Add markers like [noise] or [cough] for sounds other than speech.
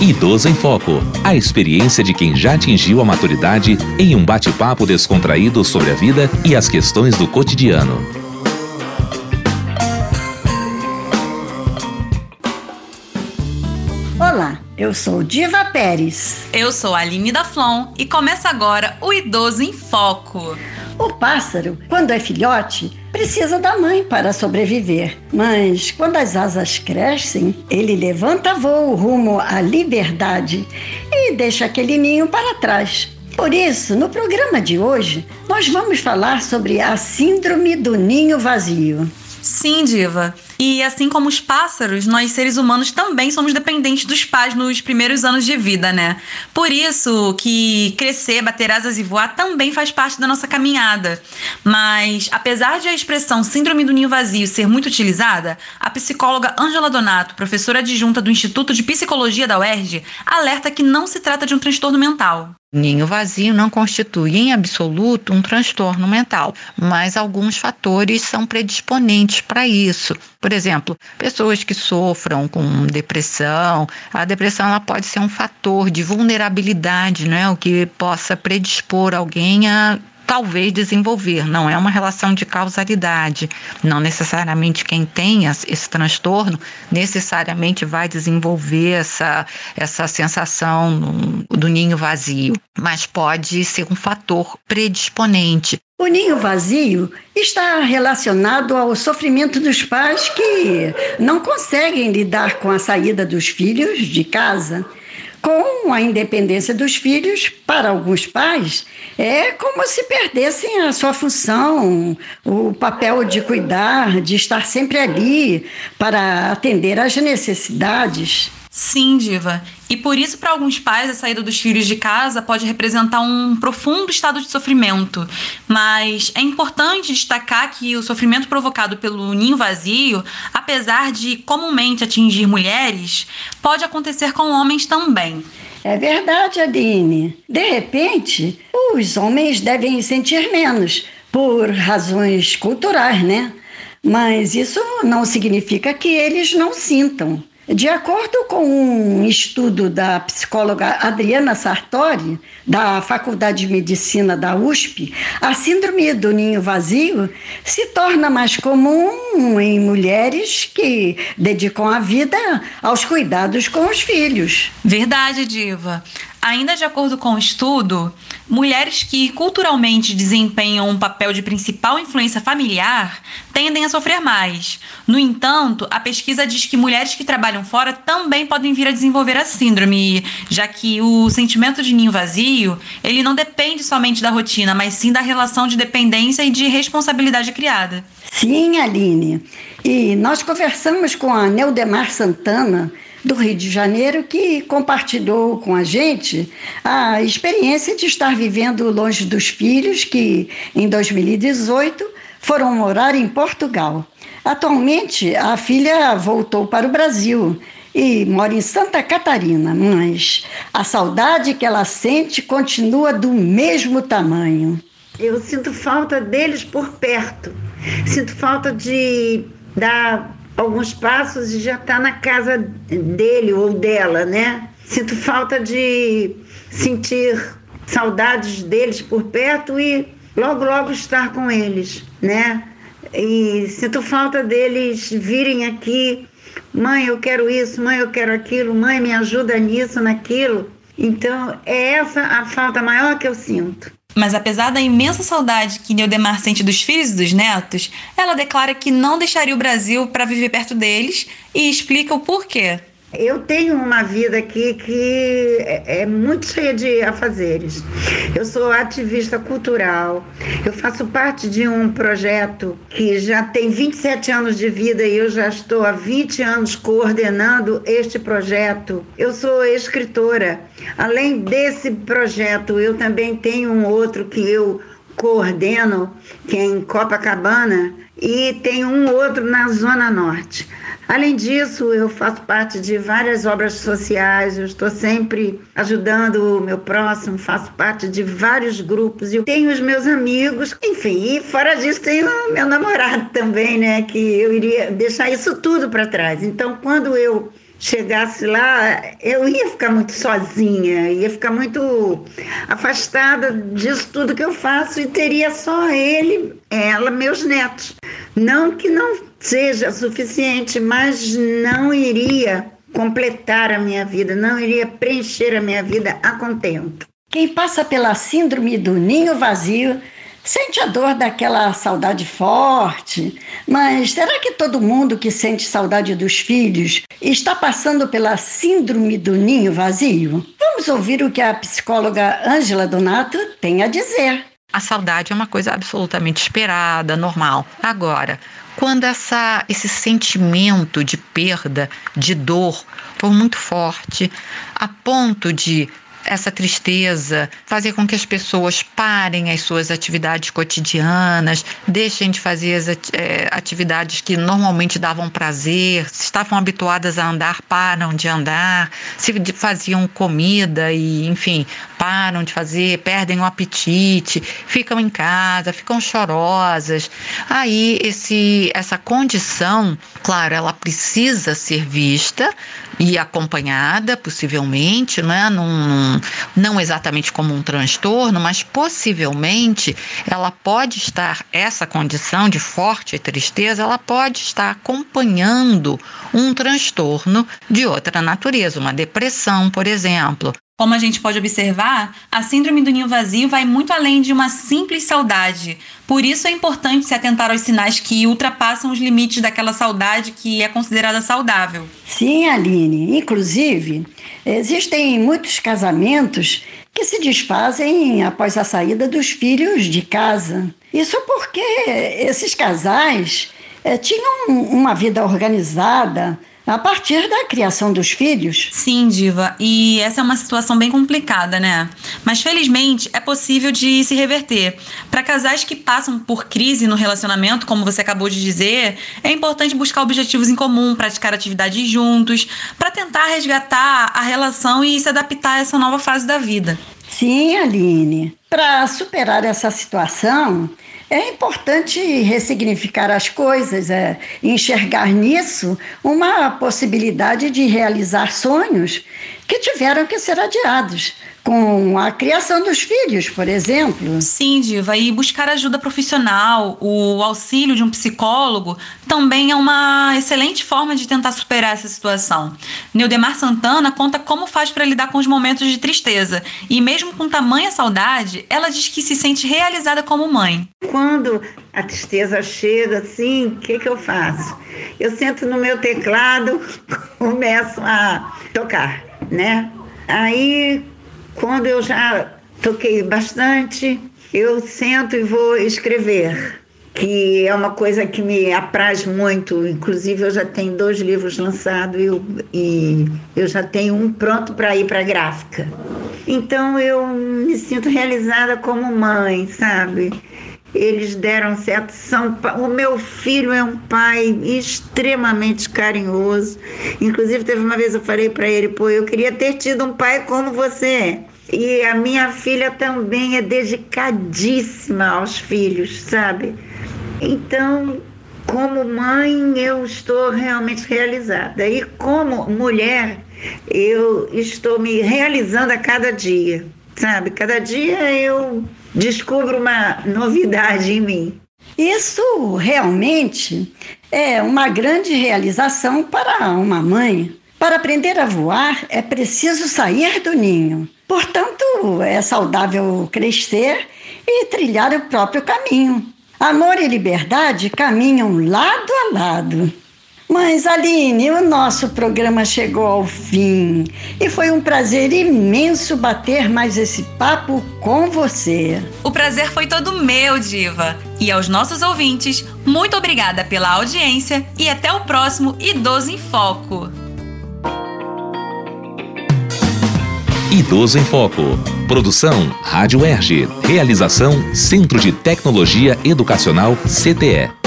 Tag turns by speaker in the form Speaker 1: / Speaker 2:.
Speaker 1: Idoso em Foco. A experiência de quem já atingiu a maturidade em um bate-papo descontraído sobre a vida e as questões do cotidiano.
Speaker 2: Olá, eu sou Diva Pérez.
Speaker 3: Eu sou a Aline da Flon e começa agora o Idoso em Foco.
Speaker 2: O pássaro, quando é filhote, precisa da mãe para sobreviver. Mas quando as asas crescem, ele levanta voo rumo à liberdade e deixa aquele ninho para trás. Por isso, no programa de hoje, nós vamos falar sobre a Síndrome do Ninho Vazio.
Speaker 3: Sim, Diva. E assim como os pássaros, nós seres humanos também somos dependentes dos pais nos primeiros anos de vida, né? Por isso que crescer, bater asas e voar também faz parte da nossa caminhada. Mas, apesar de a expressão síndrome do ninho vazio ser muito utilizada, a psicóloga Angela Donato, professora adjunta do Instituto de Psicologia da UERJ, alerta que não se trata de um transtorno mental.
Speaker 4: Ninho vazio não constitui em absoluto um transtorno mental, mas alguns fatores são predisponentes para isso. Por exemplo, pessoas que sofram com depressão, a depressão ela pode ser um fator de vulnerabilidade, né, o que possa predispor alguém a talvez desenvolver, não é uma relação de causalidade. Não necessariamente quem tem esse transtorno necessariamente vai desenvolver essa, essa sensação do ninho vazio, mas pode ser um fator predisponente.
Speaker 2: O ninho vazio está relacionado ao sofrimento dos pais que não conseguem lidar com a saída dos filhos de casa com a independência dos filhos, para alguns pais, é como se perdessem a sua função, o papel de cuidar, de estar sempre ali para atender às necessidades.
Speaker 3: Sim, Diva. E por isso, para alguns pais, a saída dos filhos de casa pode representar um profundo estado de sofrimento. Mas é importante destacar que o sofrimento provocado pelo ninho vazio, apesar de comumente atingir mulheres, pode acontecer com homens também.
Speaker 2: É verdade, Aline. De repente, os homens devem sentir menos, por razões culturais, né? Mas isso não significa que eles não sintam. De acordo com um estudo da psicóloga Adriana Sartori, da Faculdade de Medicina da USP, a síndrome do ninho vazio se torna mais comum em mulheres que dedicam a vida aos cuidados com os filhos.
Speaker 3: Verdade, Diva. Ainda de acordo com o estudo, mulheres que culturalmente desempenham um papel de principal influência familiar tendem a sofrer mais. No entanto, a pesquisa diz que mulheres que trabalham fora também podem vir a desenvolver a síndrome, já que o sentimento de ninho vazio, ele não depende somente da rotina, mas sim da relação de dependência e de responsabilidade criada.
Speaker 2: Sim, Aline. E nós conversamos com a Neudemar Santana, do Rio de Janeiro que compartilhou com a gente a experiência de estar vivendo longe dos filhos que em 2018 foram morar em Portugal. Atualmente, a filha voltou para o Brasil e mora em Santa Catarina, mas a saudade que ela sente continua do mesmo tamanho.
Speaker 5: Eu sinto falta deles por perto. Sinto falta de dar alguns passos e já está na casa dele ou dela, né? Sinto falta de sentir saudades deles por perto e logo, logo estar com eles, né? E sinto falta deles virem aqui, mãe, eu quero isso, mãe, eu quero aquilo, mãe, me ajuda nisso, naquilo. Então, é essa a falta maior que eu sinto.
Speaker 3: Mas apesar da imensa saudade que Neudemar sente dos filhos e dos netos, ela declara que não deixaria o Brasil para viver perto deles e explica o porquê.
Speaker 5: Eu tenho uma vida aqui que é, é muito cheia de afazeres. Eu sou ativista cultural, eu faço parte de um projeto que já tem 27 anos de vida e eu já estou há 20 anos coordenando este projeto. Eu sou escritora. Além desse projeto, eu também tenho um outro que eu coordeno, que é em Copacabana, e tem um outro na Zona Norte. Além disso, eu faço parte de várias obras sociais, eu estou sempre ajudando o meu próximo, faço parte de vários grupos, eu tenho os meus amigos, enfim, e fora disso tenho o meu namorado também, né, que eu iria deixar isso tudo para trás. Então, quando eu chegasse lá, eu ia ficar muito sozinha, ia ficar muito afastada disso tudo que eu faço e teria só ele, ela, meus netos. Não que não seja suficiente, mas não iria completar a minha vida, não iria preencher a minha vida a contento.
Speaker 2: Quem passa pela síndrome do ninho vazio sente a dor daquela saudade forte, mas será que todo mundo que sente saudade dos filhos está passando pela síndrome do ninho vazio? Vamos ouvir o que a psicóloga Ângela Donato tem a dizer.
Speaker 4: A saudade é uma coisa absolutamente esperada, normal. Agora, quando essa, esse sentimento de perda, de dor, for muito forte, a ponto de essa tristeza, fazer com que as pessoas parem as suas atividades cotidianas, deixem de fazer as é, atividades que normalmente davam prazer, se estavam habituadas a andar, param de andar, se faziam comida e, enfim, param de fazer, perdem o apetite, ficam em casa, ficam chorosas. Aí esse essa condição, claro, ela precisa ser vista e acompanhada, possivelmente, né? Num, não exatamente como um transtorno, mas possivelmente ela pode estar, essa condição de forte tristeza, ela pode estar acompanhando um transtorno de outra natureza, uma depressão, por exemplo,
Speaker 3: como a gente pode observar, a síndrome do ninho vazio vai muito além de uma simples saudade. Por isso é importante se atentar aos sinais que ultrapassam os limites daquela saudade que é considerada saudável.
Speaker 2: Sim, Aline. Inclusive, existem muitos casamentos que se desfazem após a saída dos filhos de casa. Isso porque esses casais é, tinham uma vida organizada, a partir da criação dos filhos.
Speaker 3: Sim, Diva, e essa é uma situação bem complicada, né? Mas felizmente é possível de se reverter. Para casais que passam por crise no relacionamento, como você acabou de dizer, é importante buscar objetivos em comum, praticar atividades juntos, para tentar resgatar a relação e se adaptar a essa nova fase da vida.
Speaker 2: Sim, Aline. Para superar essa situação, é importante ressignificar as coisas, é, enxergar nisso uma possibilidade de realizar sonhos que tiveram que ser adiados com a criação dos filhos, por exemplo.
Speaker 3: Sim, Diva, e buscar ajuda profissional, o auxílio de um psicólogo, também é uma excelente forma de tentar superar essa situação. Neudemar Santana conta como faz para lidar com os momentos de tristeza, e mesmo com tamanha saudade, ela diz que se sente realizada como mãe.
Speaker 5: Quando a tristeza chega assim, o que, que eu faço? Eu sento no meu teclado, [laughs] começo a tocar, né? Aí quando eu já toquei bastante, eu sento e vou escrever, que é uma coisa que me apraz muito. Inclusive, eu já tenho dois livros lançados e e eu já tenho um pronto para ir para a gráfica. Então, eu me sinto realizada como mãe, sabe? Eles deram certo. São, o meu filho é um pai extremamente carinhoso. Inclusive, teve uma vez eu falei para ele: pô, eu queria ter tido um pai como você. E a minha filha também é dedicadíssima aos filhos, sabe? Então, como mãe, eu estou realmente realizada. E como mulher, eu estou me realizando a cada dia, sabe? Cada dia eu descubro uma novidade em mim.
Speaker 2: Isso realmente é uma grande realização para uma mãe. Para aprender a voar, é preciso sair do ninho. Portanto, é saudável crescer e trilhar o próprio caminho. Amor e liberdade caminham lado a lado. Mas, Aline, o nosso programa chegou ao fim e foi um prazer imenso bater mais esse papo com você.
Speaker 3: O prazer foi todo meu, Diva. E aos nossos ouvintes, muito obrigada pela audiência e até o próximo Idoso em Foco.
Speaker 1: Idoso em Foco. Produção Rádio Erge. Realização Centro de Tecnologia Educacional CTE.